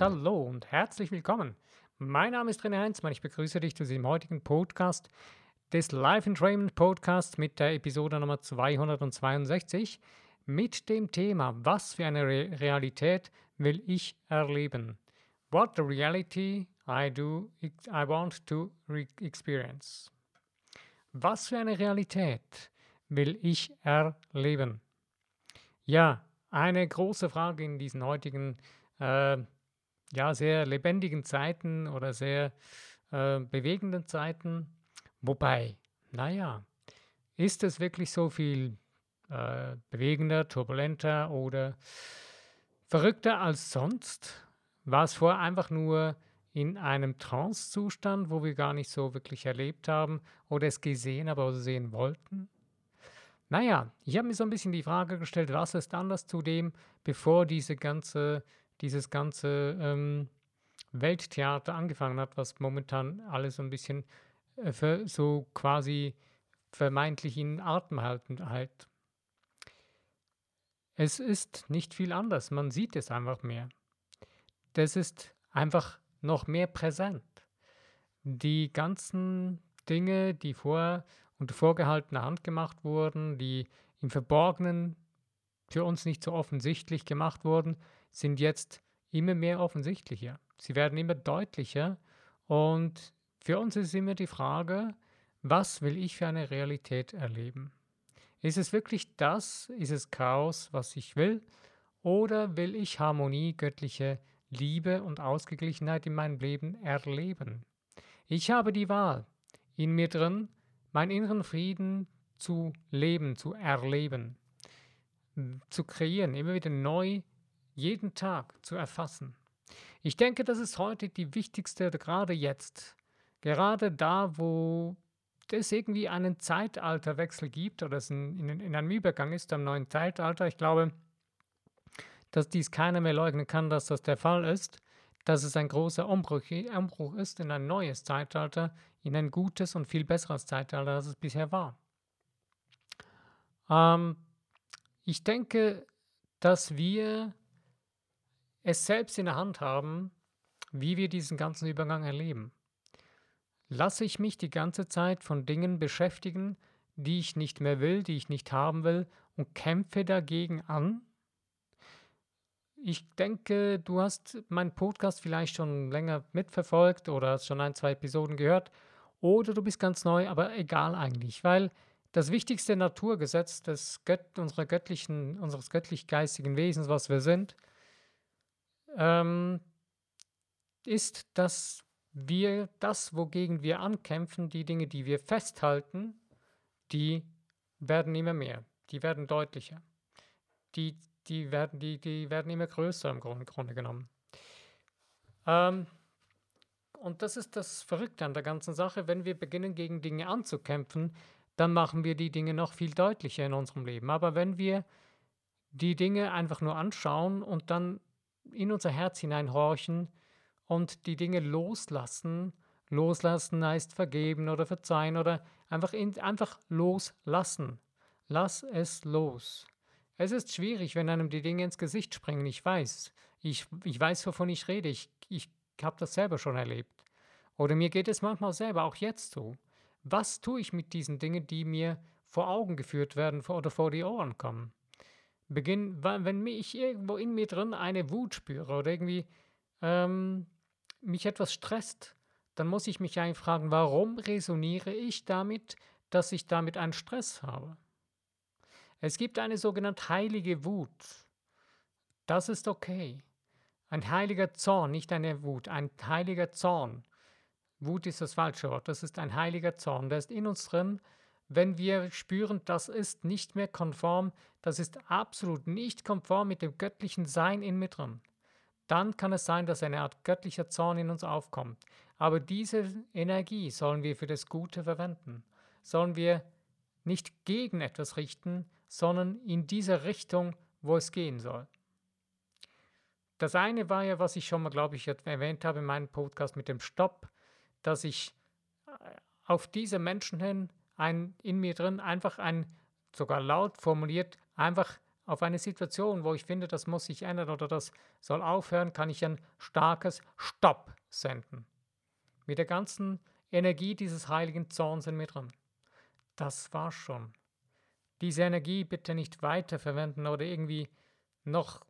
Hallo und herzlich willkommen. Mein Name ist René Heinzmann. Ich begrüße dich zu diesem heutigen Podcast des Life Entrainment Podcasts mit der Episode Nummer 262 mit dem Thema Was für eine Re Realität will ich erleben? What the reality I do I want to experience. Was für eine Realität will ich erleben? Ja, eine große Frage in diesen heutigen äh, ja, sehr lebendigen Zeiten oder sehr äh, bewegenden Zeiten. Wobei, naja, ist es wirklich so viel äh, bewegender, turbulenter oder verrückter als sonst? War es vorher einfach nur in einem Trance-Zustand, wo wir gar nicht so wirklich erlebt haben oder es gesehen, aber sehen wollten? Naja, ich habe mir so ein bisschen die Frage gestellt, was ist anders zu dem, bevor diese ganze dieses ganze ähm, Welttheater angefangen hat, was momentan alles so ein bisschen äh, für, so quasi vermeintlich in Atem halten halt. Es ist nicht viel anders, man sieht es einfach mehr. Das ist einfach noch mehr präsent. Die ganzen Dinge, die vorher unter vorgehaltener Hand gemacht wurden, die im Verborgenen für uns nicht so offensichtlich gemacht wurden, sind jetzt immer mehr offensichtlicher. Sie werden immer deutlicher und für uns ist immer die Frage, was will ich für eine Realität erleben? Ist es wirklich das? Ist es Chaos, was ich will? Oder will ich Harmonie, göttliche Liebe und Ausgeglichenheit in meinem Leben erleben? Ich habe die Wahl, in mir drin meinen inneren Frieden zu leben, zu erleben, zu kreieren, immer wieder neu jeden Tag zu erfassen. Ich denke, das ist heute die wichtigste, gerade jetzt, gerade da, wo es irgendwie einen Zeitalterwechsel gibt oder es in, in, in einem Übergang ist, am neuen Zeitalter. Ich glaube, dass dies keiner mehr leugnen kann, dass das der Fall ist, dass es ein großer Umbruch, Umbruch ist in ein neues Zeitalter, in ein gutes und viel besseres Zeitalter, als es bisher war. Ähm, ich denke, dass wir es selbst in der Hand haben, wie wir diesen ganzen Übergang erleben. Lasse ich mich die ganze Zeit von Dingen beschäftigen, die ich nicht mehr will, die ich nicht haben will und kämpfe dagegen an? Ich denke, du hast meinen Podcast vielleicht schon länger mitverfolgt oder hast schon ein, zwei Episoden gehört oder du bist ganz neu, aber egal eigentlich, weil das wichtigste Naturgesetz des Gött unserer göttlichen, unseres göttlich-geistigen Wesens, was wir sind, ähm, ist, dass wir das, wogegen wir ankämpfen, die Dinge, die wir festhalten, die werden immer mehr, die werden deutlicher, die, die, werden, die, die werden immer größer im Grunde, Grunde genommen. Ähm, und das ist das Verrückte an der ganzen Sache. Wenn wir beginnen, gegen Dinge anzukämpfen, dann machen wir die Dinge noch viel deutlicher in unserem Leben. Aber wenn wir die Dinge einfach nur anschauen und dann in unser Herz hineinhorchen und die Dinge loslassen. Loslassen heißt vergeben oder verzeihen oder einfach, in, einfach loslassen. Lass es los. Es ist schwierig, wenn einem die Dinge ins Gesicht springen. Ich weiß. Ich, ich weiß, wovon ich rede. Ich, ich habe das selber schon erlebt. Oder mir geht es manchmal selber, auch jetzt so. Was tue ich mit diesen Dingen, die mir vor Augen geführt werden oder vor die Ohren kommen? Beginn, wenn ich irgendwo in mir drin eine Wut spüre oder irgendwie ähm, mich etwas stresst, dann muss ich mich eigentlich fragen, warum resoniere ich damit, dass ich damit einen Stress habe? Es gibt eine sogenannte heilige Wut. Das ist okay. Ein heiliger Zorn, nicht eine Wut, ein heiliger Zorn. Wut ist das falsche Wort, das ist ein heiliger Zorn, der ist in uns drin wenn wir spüren, das ist nicht mehr konform, das ist absolut nicht konform mit dem göttlichen Sein in drin, dann kann es sein, dass eine Art göttlicher Zorn in uns aufkommt. Aber diese Energie sollen wir für das Gute verwenden. Sollen wir nicht gegen etwas richten, sondern in dieser Richtung, wo es gehen soll. Das eine war ja, was ich schon mal, glaube ich, erwähnt habe in meinem Podcast mit dem Stopp, dass ich äh, auf diese Menschen hin ein, in mir drin einfach ein, sogar laut formuliert, einfach auf eine Situation, wo ich finde, das muss sich ändern oder das soll aufhören, kann ich ein starkes Stopp senden. Mit der ganzen Energie dieses heiligen Zorns in mir drin. Das war schon. Diese Energie bitte nicht weiterverwenden oder irgendwie noch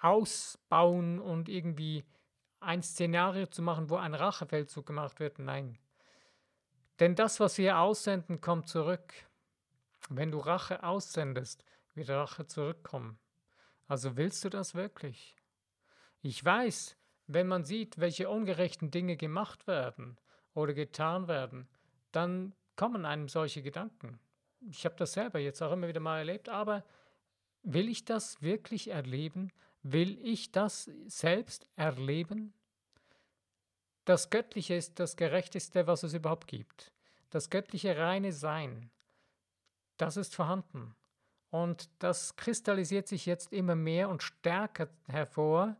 ausbauen und irgendwie ein Szenario zu machen, wo ein Rachefeldzug gemacht wird. Nein. Denn das, was wir aussenden, kommt zurück. Wenn du Rache aussendest, wird Rache zurückkommen. Also willst du das wirklich? Ich weiß, wenn man sieht, welche ungerechten Dinge gemacht werden oder getan werden, dann kommen einem solche Gedanken. Ich habe das selber jetzt auch immer wieder mal erlebt, aber will ich das wirklich erleben? Will ich das selbst erleben? Das Göttliche ist das Gerechteste, was es überhaupt gibt. Das göttliche reine Sein, das ist vorhanden. Und das kristallisiert sich jetzt immer mehr und stärker hervor,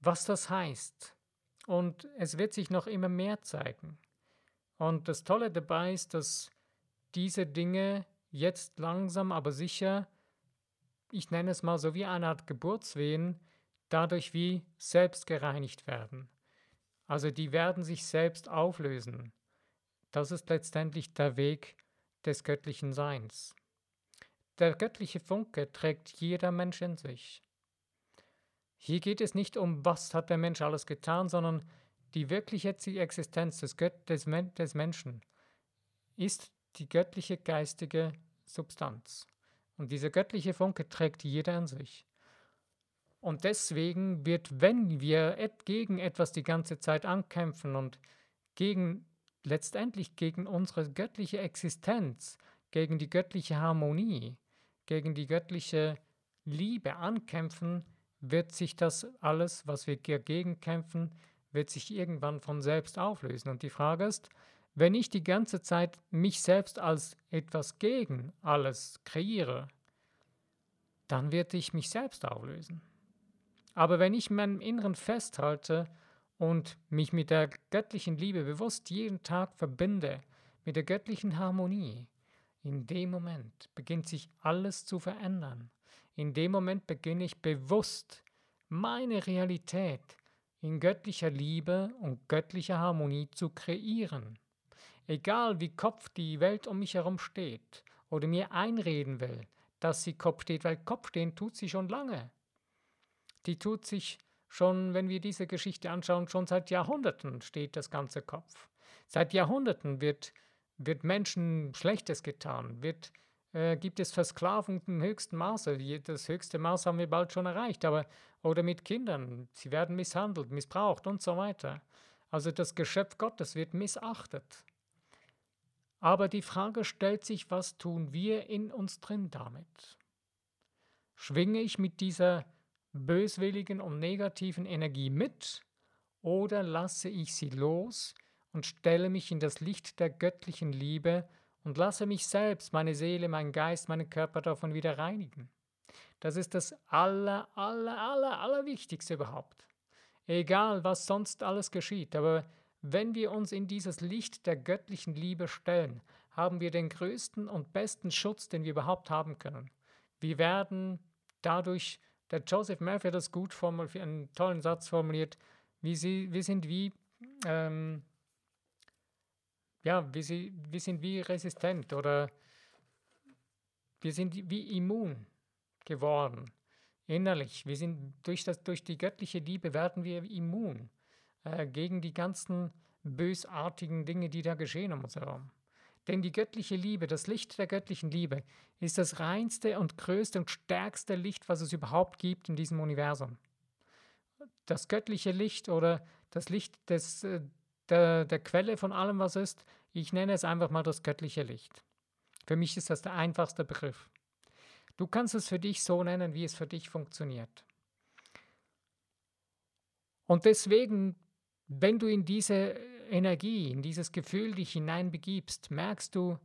was das heißt. Und es wird sich noch immer mehr zeigen. Und das Tolle dabei ist, dass diese Dinge jetzt langsam, aber sicher, ich nenne es mal so wie eine Art Geburtswehen, dadurch wie selbst gereinigt werden. Also die werden sich selbst auflösen. Das ist letztendlich der Weg des göttlichen Seins. Der göttliche Funke trägt jeder Mensch in sich. Hier geht es nicht um, was hat der Mensch alles getan, sondern die wirkliche Existenz des, Gött des, Men des Menschen ist die göttliche geistige Substanz. Und dieser göttliche Funke trägt jeder in sich. Und deswegen wird, wenn wir gegen etwas die ganze Zeit ankämpfen und gegen letztendlich gegen unsere göttliche Existenz, gegen die göttliche Harmonie, gegen die göttliche Liebe ankämpfen, wird sich das alles, was wir dagegen kämpfen, wird sich irgendwann von selbst auflösen. Und die Frage ist, wenn ich die ganze Zeit mich selbst als etwas gegen alles kreiere, dann wird ich mich selbst auflösen. Aber wenn ich meinem Inneren festhalte und mich mit der göttlichen Liebe bewusst jeden Tag verbinde, mit der göttlichen Harmonie, in dem Moment beginnt sich alles zu verändern. In dem Moment beginne ich bewusst meine Realität in göttlicher Liebe und göttlicher Harmonie zu kreieren. Egal wie Kopf die Welt um mich herum steht oder mir einreden will, dass sie Kopf steht, weil Kopf stehen tut sie schon lange. Die tut sich schon, wenn wir diese Geschichte anschauen, schon seit Jahrhunderten steht das ganze Kopf. Seit Jahrhunderten wird, wird Menschen Schlechtes getan, wird, äh, gibt es Versklavung im höchsten Maße. Das höchste Maß haben wir bald schon erreicht, aber oder mit Kindern, sie werden misshandelt, missbraucht und so weiter. Also das Geschöpf Gottes wird missachtet. Aber die Frage stellt sich, was tun wir in uns drin damit? Schwinge ich mit dieser böswilligen und negativen Energie mit oder lasse ich sie los und stelle mich in das Licht der göttlichen Liebe und lasse mich selbst, meine Seele, mein Geist, meinen Körper davon wieder reinigen. Das ist das aller, aller, aller, aller Wichtigste überhaupt. Egal, was sonst alles geschieht, aber wenn wir uns in dieses Licht der göttlichen Liebe stellen, haben wir den größten und besten Schutz, den wir überhaupt haben können. Wir werden dadurch der Joseph Murphy hat das gut formuliert, einen tollen Satz formuliert. Wie sie, wir sind wie, ähm, ja, wir, sie, wir sind wie resistent oder wir sind wie immun geworden innerlich. Wir sind durch, das, durch die göttliche Liebe werden wir immun äh, gegen die ganzen bösartigen Dinge, die da geschehen um uns herum. Denn die göttliche Liebe, das Licht der göttlichen Liebe, ist das reinste und größte und stärkste Licht, was es überhaupt gibt in diesem Universum. Das göttliche Licht oder das Licht des, äh, der, der Quelle von allem, was ist, ich nenne es einfach mal das göttliche Licht. Für mich ist das der einfachste Begriff. Du kannst es für dich so nennen, wie es für dich funktioniert. Und deswegen, wenn du in diese Energie, in dieses Gefühl dich hineinbegibst, merkst du,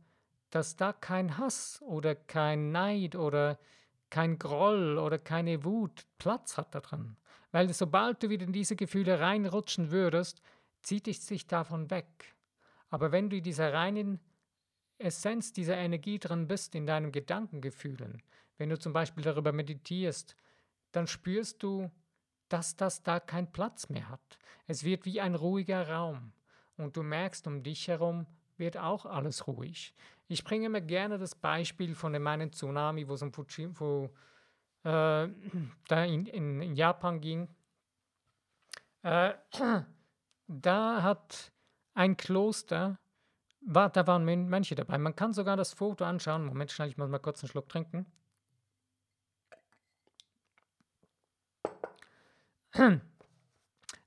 dass da kein Hass oder kein Neid oder kein Groll oder keine Wut Platz hat da drin. Weil sobald du wieder in diese Gefühle reinrutschen würdest, zieht es sich davon weg. Aber wenn du in dieser reinen Essenz dieser Energie drin bist, in deinen Gedankengefühlen, wenn du zum Beispiel darüber meditierst, dann spürst du, dass das da keinen Platz mehr hat. Es wird wie ein ruhiger Raum und du merkst, um dich herum wird auch alles ruhig. Ich bringe mir gerne das Beispiel von dem einen Tsunami, wo es um Fuji, wo, äh, da in, in, in, Japan ging. Äh, da hat ein Kloster, war, da waren Mönche dabei. Man kann sogar das Foto anschauen. Moment, schnell, ich muss mal kurz einen Schluck trinken.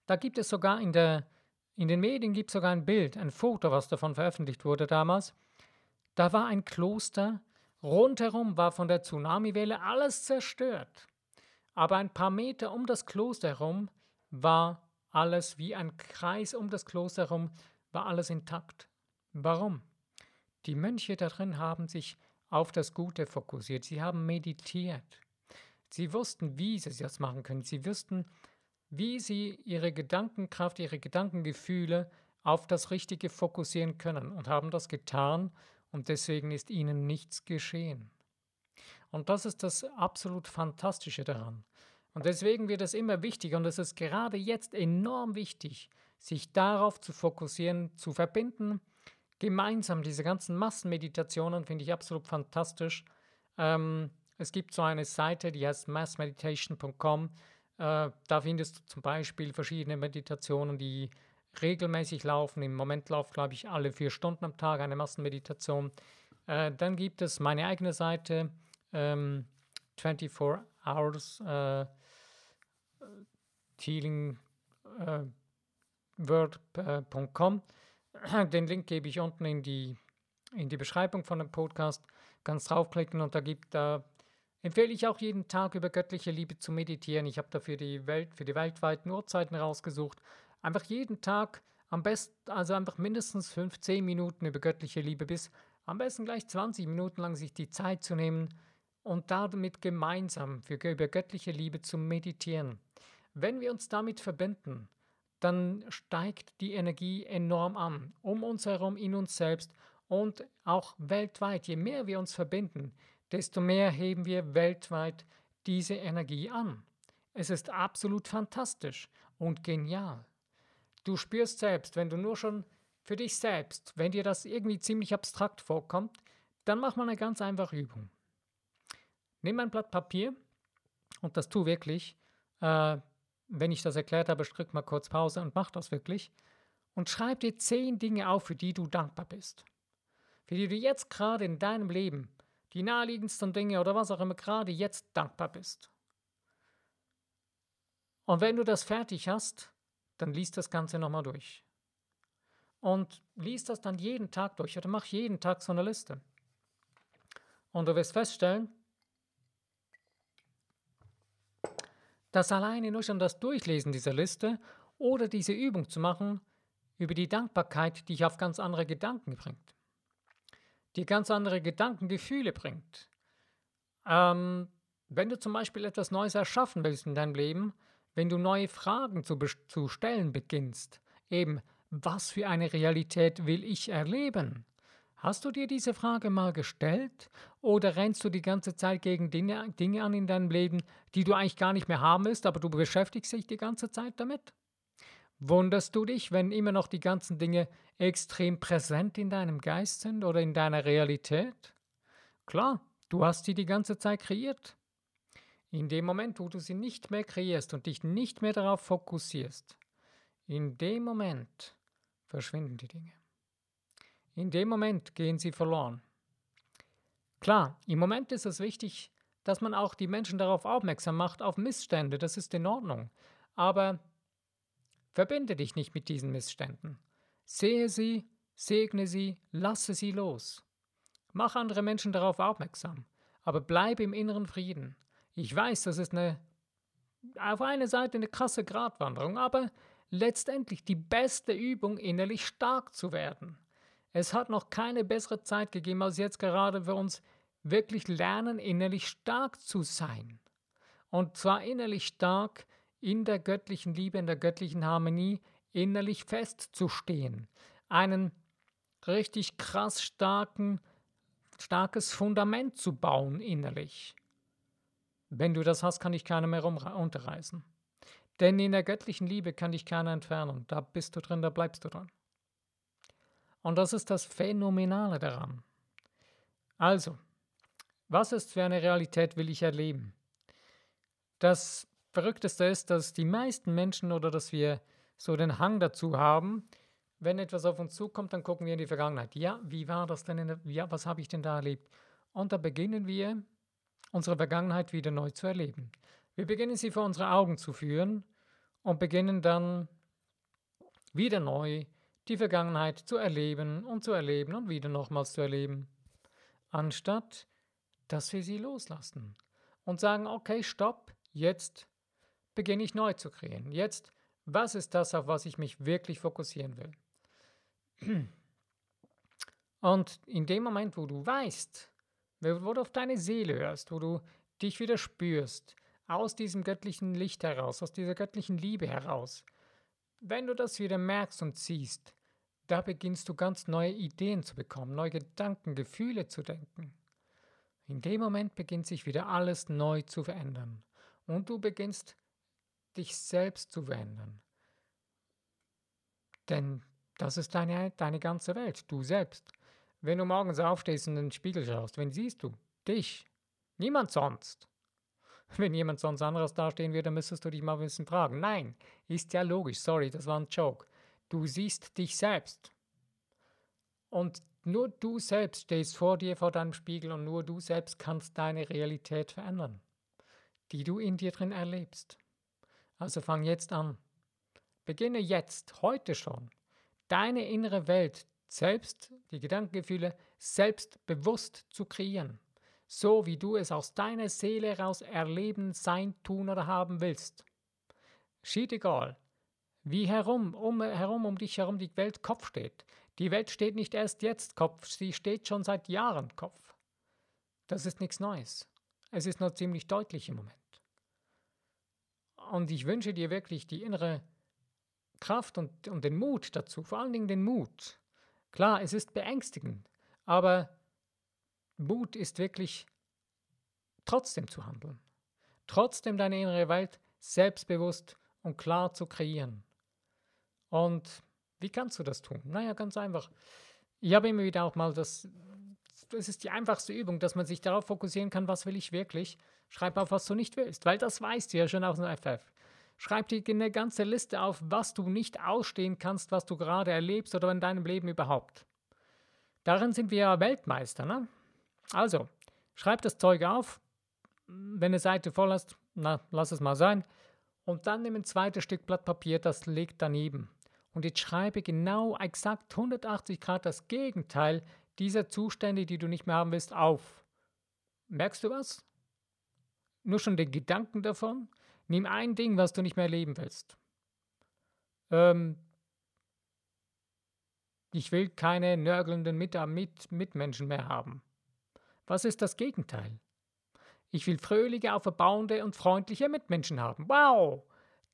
Da gibt es sogar in, der, in den Medien gibt es sogar ein Bild, ein Foto, was davon veröffentlicht wurde damals. Da war ein Kloster, rundherum war von der Tsunamiwelle alles zerstört. Aber ein paar Meter um das Kloster herum war alles wie ein Kreis um das Kloster herum, war alles intakt. Warum? Die Mönche darin haben sich auf das Gute fokussiert. Sie haben meditiert. Sie wussten, wie sie das machen können. Sie wussten, wie sie ihre Gedankenkraft, ihre Gedankengefühle auf das Richtige fokussieren können und haben das getan und deswegen ist ihnen nichts geschehen. Und das ist das absolut Fantastische daran. Und deswegen wird es immer wichtiger und es ist gerade jetzt enorm wichtig, sich darauf zu fokussieren, zu verbinden. Gemeinsam diese ganzen Massenmeditationen finde ich absolut fantastisch. Ähm, es gibt so eine Seite, die heißt massmeditation.com. Äh, da findest du zum Beispiel verschiedene Meditationen, die regelmäßig laufen. Im Moment läuft, glaube ich, alle vier Stunden am Tag eine Massenmeditation. Äh, dann gibt es meine eigene Seite, ähm, 24 Hours äh, healingword.com. Äh, Den Link gebe ich unten in die, in die Beschreibung von dem Podcast. Ganz draufklicken und da gibt da empfehle ich auch jeden Tag über göttliche Liebe zu meditieren. Ich habe dafür die Welt, für die weltweiten Uhrzeiten rausgesucht. Einfach jeden Tag, am besten, also einfach mindestens 15 Minuten über göttliche Liebe bis am besten gleich 20 Minuten lang sich die Zeit zu nehmen und damit gemeinsam für, über göttliche Liebe zu meditieren. Wenn wir uns damit verbinden, dann steigt die Energie enorm an, um uns herum, in uns selbst und auch weltweit. Je mehr wir uns verbinden, desto mehr heben wir weltweit diese Energie an. Es ist absolut fantastisch und genial. Du spürst selbst, wenn du nur schon für dich selbst, wenn dir das irgendwie ziemlich abstrakt vorkommt, dann mach mal eine ganz einfache Übung. Nimm ein Blatt Papier und das tu wirklich. Äh, wenn ich das erklärt habe, drück mal kurz Pause und mach das wirklich. Und schreib dir zehn Dinge auf, für die du dankbar bist. Für die du jetzt gerade in deinem Leben die naheliegendsten Dinge oder was auch immer gerade jetzt dankbar bist. Und wenn du das fertig hast, dann liest das Ganze nochmal durch. Und liest das dann jeden Tag durch oder mach jeden Tag so eine Liste. Und du wirst feststellen, dass alleine nur schon das Durchlesen dieser Liste oder diese Übung zu machen über die Dankbarkeit dich auf ganz andere Gedanken bringt die ganz andere Gedanken, Gefühle bringt. Ähm, wenn du zum Beispiel etwas Neues erschaffen willst in deinem Leben, wenn du neue Fragen zu, zu stellen beginnst, eben, was für eine Realität will ich erleben? Hast du dir diese Frage mal gestellt? Oder rennst du die ganze Zeit gegen Dinge, Dinge an in deinem Leben, die du eigentlich gar nicht mehr haben willst, aber du beschäftigst dich die ganze Zeit damit? Wunderst du dich, wenn immer noch die ganzen Dinge extrem präsent in deinem Geist sind oder in deiner Realität? Klar, du hast sie die ganze Zeit kreiert. In dem Moment, wo du sie nicht mehr kreierst und dich nicht mehr darauf fokussierst, in dem Moment verschwinden die Dinge. In dem Moment gehen sie verloren. Klar, im Moment ist es wichtig, dass man auch die Menschen darauf aufmerksam macht, auf Missstände, das ist in Ordnung. Aber Verbinde dich nicht mit diesen Missständen. Sehe sie, segne sie, lasse sie los. Mach andere Menschen darauf aufmerksam, aber bleib im inneren Frieden. Ich weiß, das ist eine, auf einer Seite eine krasse Gratwanderung, aber letztendlich die beste Übung, innerlich stark zu werden. Es hat noch keine bessere Zeit gegeben, als jetzt gerade für uns wirklich lernen, innerlich stark zu sein. Und zwar innerlich stark, in der göttlichen Liebe, in der göttlichen Harmonie innerlich festzustehen. Einen richtig krass starken, starkes Fundament zu bauen innerlich. Wenn du das hast, kann dich keiner mehr unterreißen. Denn in der göttlichen Liebe kann dich keiner entfernen. Da bist du drin, da bleibst du drin. Und das ist das Phänomenale daran. Also, was ist für eine Realität will ich erleben? Das Verrückteste ist, dass die meisten Menschen oder dass wir so den Hang dazu haben, wenn etwas auf uns zukommt, dann gucken wir in die Vergangenheit. Ja, wie war das denn? Der, ja, was habe ich denn da erlebt? Und da beginnen wir, unsere Vergangenheit wieder neu zu erleben. Wir beginnen sie vor unsere Augen zu führen und beginnen dann wieder neu die Vergangenheit zu erleben und zu erleben und wieder nochmals zu erleben, anstatt dass wir sie loslassen und sagen, okay, stopp, jetzt beginne ich neu zu kreieren. Jetzt, was ist das, auf was ich mich wirklich fokussieren will? Und in dem Moment, wo du weißt, wo du auf deine Seele hörst, wo du dich wieder spürst, aus diesem göttlichen Licht heraus, aus dieser göttlichen Liebe heraus, wenn du das wieder merkst und siehst, da beginnst du ganz neue Ideen zu bekommen, neue Gedanken, Gefühle zu denken. In dem Moment beginnt sich wieder alles neu zu verändern und du beginnst dich selbst zu verändern. Denn das ist deine, deine ganze Welt, du selbst. Wenn du morgens aufstehst und in den Spiegel schaust, wen siehst du? Dich. Niemand sonst. Wenn jemand sonst anderes dastehen würde, müsstest du dich mal ein bisschen fragen. Nein, ist ja logisch. Sorry, das war ein Joke. Du siehst dich selbst. Und nur du selbst stehst vor dir vor deinem Spiegel und nur du selbst kannst deine Realität verändern, die du in dir drin erlebst. Also fang jetzt an. Beginne jetzt, heute schon, deine innere Welt selbst, die Gedankengefühle, selbst bewusst zu kreieren, so wie du es aus deiner Seele heraus erleben, sein, tun oder haben willst. Schied egal, wie herum, um, herum um dich herum die Welt Kopf steht. Die Welt steht nicht erst jetzt Kopf, sie steht schon seit Jahren Kopf. Das ist nichts Neues. Es ist nur ziemlich deutlich im Moment. Und ich wünsche dir wirklich die innere Kraft und, und den Mut dazu, vor allen Dingen den Mut. Klar, es ist beängstigend, aber Mut ist wirklich trotzdem zu handeln. Trotzdem deine innere Welt selbstbewusst und klar zu kreieren. Und wie kannst du das tun? Naja, ganz einfach. Ich habe immer wieder auch mal das, das ist die einfachste Übung, dass man sich darauf fokussieren kann, was will ich wirklich. Schreib auf, was du nicht willst, weil das weißt du ja schon aus dem FF. Schreib dir eine ganze Liste auf, was du nicht ausstehen kannst, was du gerade erlebst oder in deinem Leben überhaupt. Darin sind wir ja Weltmeister, ne? Also, schreib das Zeug auf. Wenn eine Seite voll hast, na, lass es mal sein. Und dann nimm ein zweites Stück Blatt Papier, das legt daneben und jetzt schreibe genau exakt 180 Grad das Gegenteil dieser Zustände, die du nicht mehr haben willst, auf. Merkst du was? Nur schon den Gedanken davon? Nimm ein Ding, was du nicht mehr erleben willst. Ähm, ich will keine nörgelnden Mit Mit Mitmenschen mehr haben. Was ist das Gegenteil? Ich will fröhliche, auferbauende und freundliche Mitmenschen haben. Wow!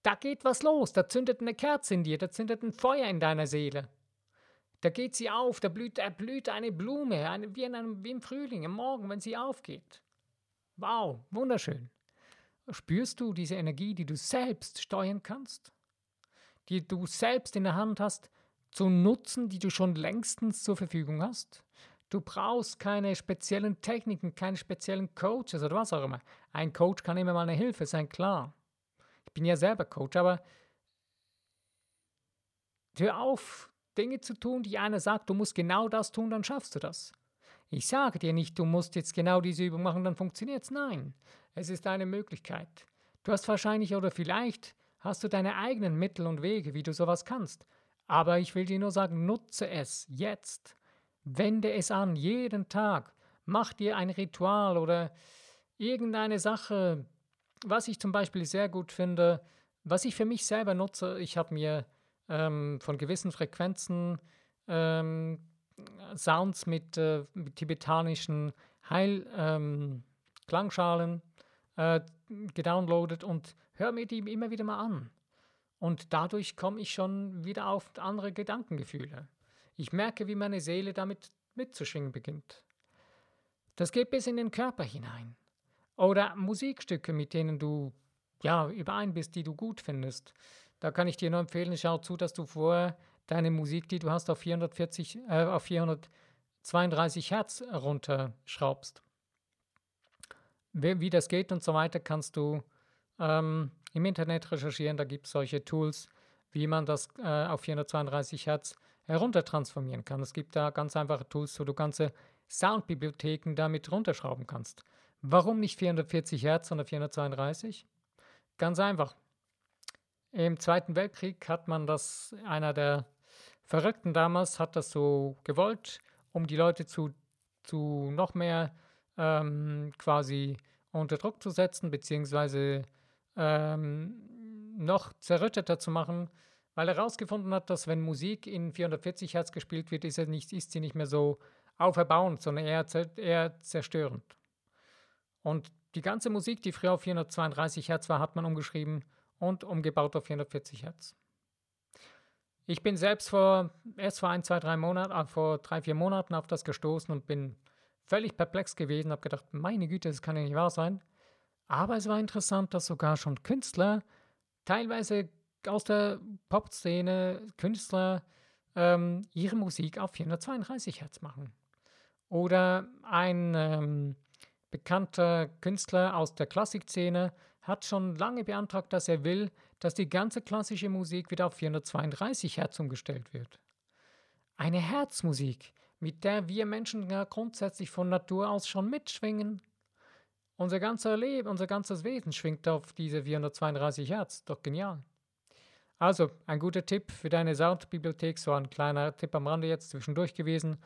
Da geht was los, da zündet eine Kerze in dir, da zündet ein Feuer in deiner Seele. Da geht sie auf, da blüht, erblüht eine Blume, eine, wie, in einem, wie im Frühling, am Morgen, wenn sie aufgeht. Wow, wunderschön. Spürst du diese Energie, die du selbst steuern kannst? Die du selbst in der Hand hast, zu nutzen, die du schon längstens zur Verfügung hast? Du brauchst keine speziellen Techniken, keine speziellen Coaches oder was auch immer. Ein Coach kann immer mal eine Hilfe sein, klar. Ich bin ja selber Coach, aber hör auf, Dinge zu tun, die einer sagt, du musst genau das tun, dann schaffst du das. Ich sage dir nicht, du musst jetzt genau diese Übung machen, dann funktioniert es. Nein, es ist eine Möglichkeit. Du hast wahrscheinlich oder vielleicht hast du deine eigenen Mittel und Wege, wie du sowas kannst. Aber ich will dir nur sagen, nutze es jetzt. Wende es an, jeden Tag. Mach dir ein Ritual oder irgendeine Sache, was ich zum Beispiel sehr gut finde, was ich für mich selber nutze, ich habe mir ähm, von gewissen Frequenzen ähm, Sounds mit, äh, mit tibetanischen Heilklangschalen ähm, äh, gedownloadet und höre mir die immer wieder mal an. Und dadurch komme ich schon wieder auf andere Gedankengefühle. Ich merke, wie meine Seele damit mitzuschwingen beginnt. Das geht bis in den Körper hinein. Oder Musikstücke, mit denen du ja überein bist, die du gut findest. Da kann ich dir nur empfehlen, schau zu, dass du vorher deine Musik, die du hast, auf 440, äh, auf 432 Hertz runterschraubst. Wie, wie, das geht und so weiter, kannst du ähm, im Internet recherchieren. Da gibt es solche Tools, wie man das äh, auf 432 Hertz heruntertransformieren kann. Es gibt da ganz einfache Tools, wo du ganze Soundbibliotheken damit runterschrauben kannst. Warum nicht 440 Hertz, sondern 432? Ganz einfach. Im Zweiten Weltkrieg hat man das, einer der Verrückten damals hat das so gewollt, um die Leute zu, zu noch mehr ähm, quasi unter Druck zu setzen, beziehungsweise ähm, noch zerrütteter zu machen, weil er herausgefunden hat, dass wenn Musik in 440 Hertz gespielt wird, ist, nicht, ist sie nicht mehr so auferbauend, sondern eher, eher zerstörend. Und die ganze Musik, die früher auf 432 Hertz war, hat man umgeschrieben und umgebaut auf 440 Hertz. Ich bin selbst vor, erst vor ein, zwei, drei Monaten, äh, vor drei, vier Monaten auf das gestoßen und bin völlig perplex gewesen, habe gedacht, meine Güte, das kann ja nicht wahr sein. Aber es war interessant, dass sogar schon Künstler, teilweise aus der Pop-Szene, Künstler, ähm, ihre Musik auf 432 Hertz machen. Oder ein ähm, bekannter Künstler aus der Klassikszene hat schon lange beantragt, dass er will, dass die ganze klassische Musik wieder auf 432 Hertz umgestellt wird. Eine Herzmusik, mit der wir Menschen ja grundsätzlich von Natur aus schon mitschwingen. Unser ganzer Leben, unser ganzes Wesen schwingt auf diese 432 Hertz. Doch genial. Also, ein guter Tipp für deine Soundbibliothek, so ein kleiner Tipp am Rande jetzt zwischendurch gewesen.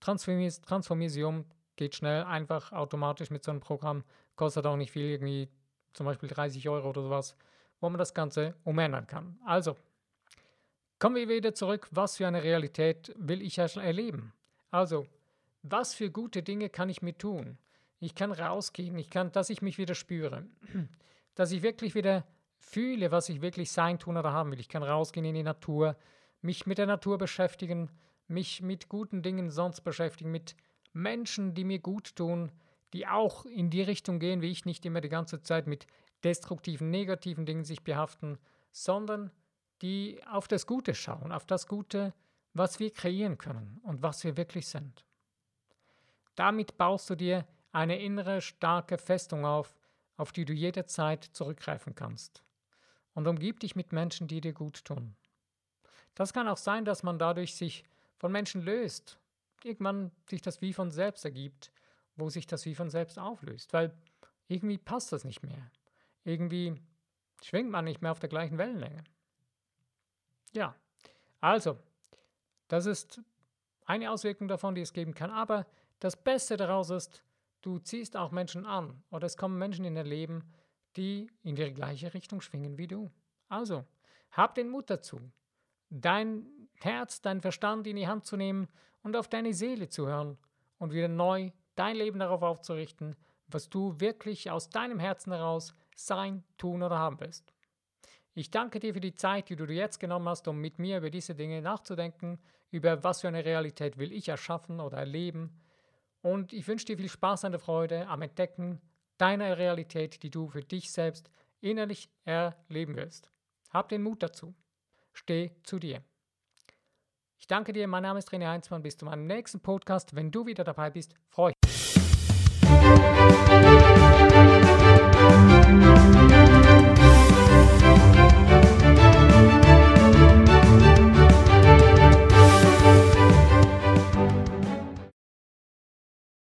Transformis Transformisium geht schnell, einfach, automatisch mit so einem Programm, kostet auch nicht viel, irgendwie zum Beispiel 30 Euro oder sowas, wo man das Ganze umändern kann. Also, kommen wir wieder zurück, was für eine Realität will ich erleben? Also, was für gute Dinge kann ich mir tun? Ich kann rausgehen, ich kann, dass ich mich wieder spüre, dass ich wirklich wieder fühle, was ich wirklich sein, tun oder haben will. Ich kann rausgehen in die Natur, mich mit der Natur beschäftigen, mich mit guten Dingen sonst beschäftigen, mit Menschen, die mir gut tun, die auch in die Richtung gehen, wie ich, nicht immer die ganze Zeit mit destruktiven, negativen Dingen sich behaften, sondern die auf das Gute schauen, auf das Gute, was wir kreieren können und was wir wirklich sind. Damit baust du dir eine innere starke Festung auf, auf die du jederzeit zurückgreifen kannst. Und umgib dich mit Menschen, die dir gut tun. Das kann auch sein, dass man dadurch sich von Menschen löst, irgendwann sich das wie von selbst ergibt, wo sich das wie von selbst auflöst, weil irgendwie passt das nicht mehr. Irgendwie schwingt man nicht mehr auf der gleichen Wellenlänge. Ja, also, das ist eine Auswirkung davon, die es geben kann. Aber das Beste daraus ist, du ziehst auch Menschen an oder es kommen Menschen in dein Leben, die in die gleiche Richtung schwingen wie du. Also, hab den Mut dazu, dein Herz, dein Verstand in die Hand zu nehmen und auf deine Seele zu hören und wieder neu dein Leben darauf aufzurichten, was du wirklich aus deinem Herzen heraus sein, tun oder haben willst. Ich danke dir für die Zeit, die du dir jetzt genommen hast, um mit mir über diese Dinge nachzudenken, über was für eine Realität will ich erschaffen oder erleben. Und ich wünsche dir viel Spaß und Freude am Entdecken deiner Realität, die du für dich selbst innerlich erleben willst. Hab den Mut dazu. Steh zu dir. Ich danke dir, mein Name ist René Heinzmann. Bis zu meinem nächsten Podcast. Wenn du wieder dabei bist, freue ich mich.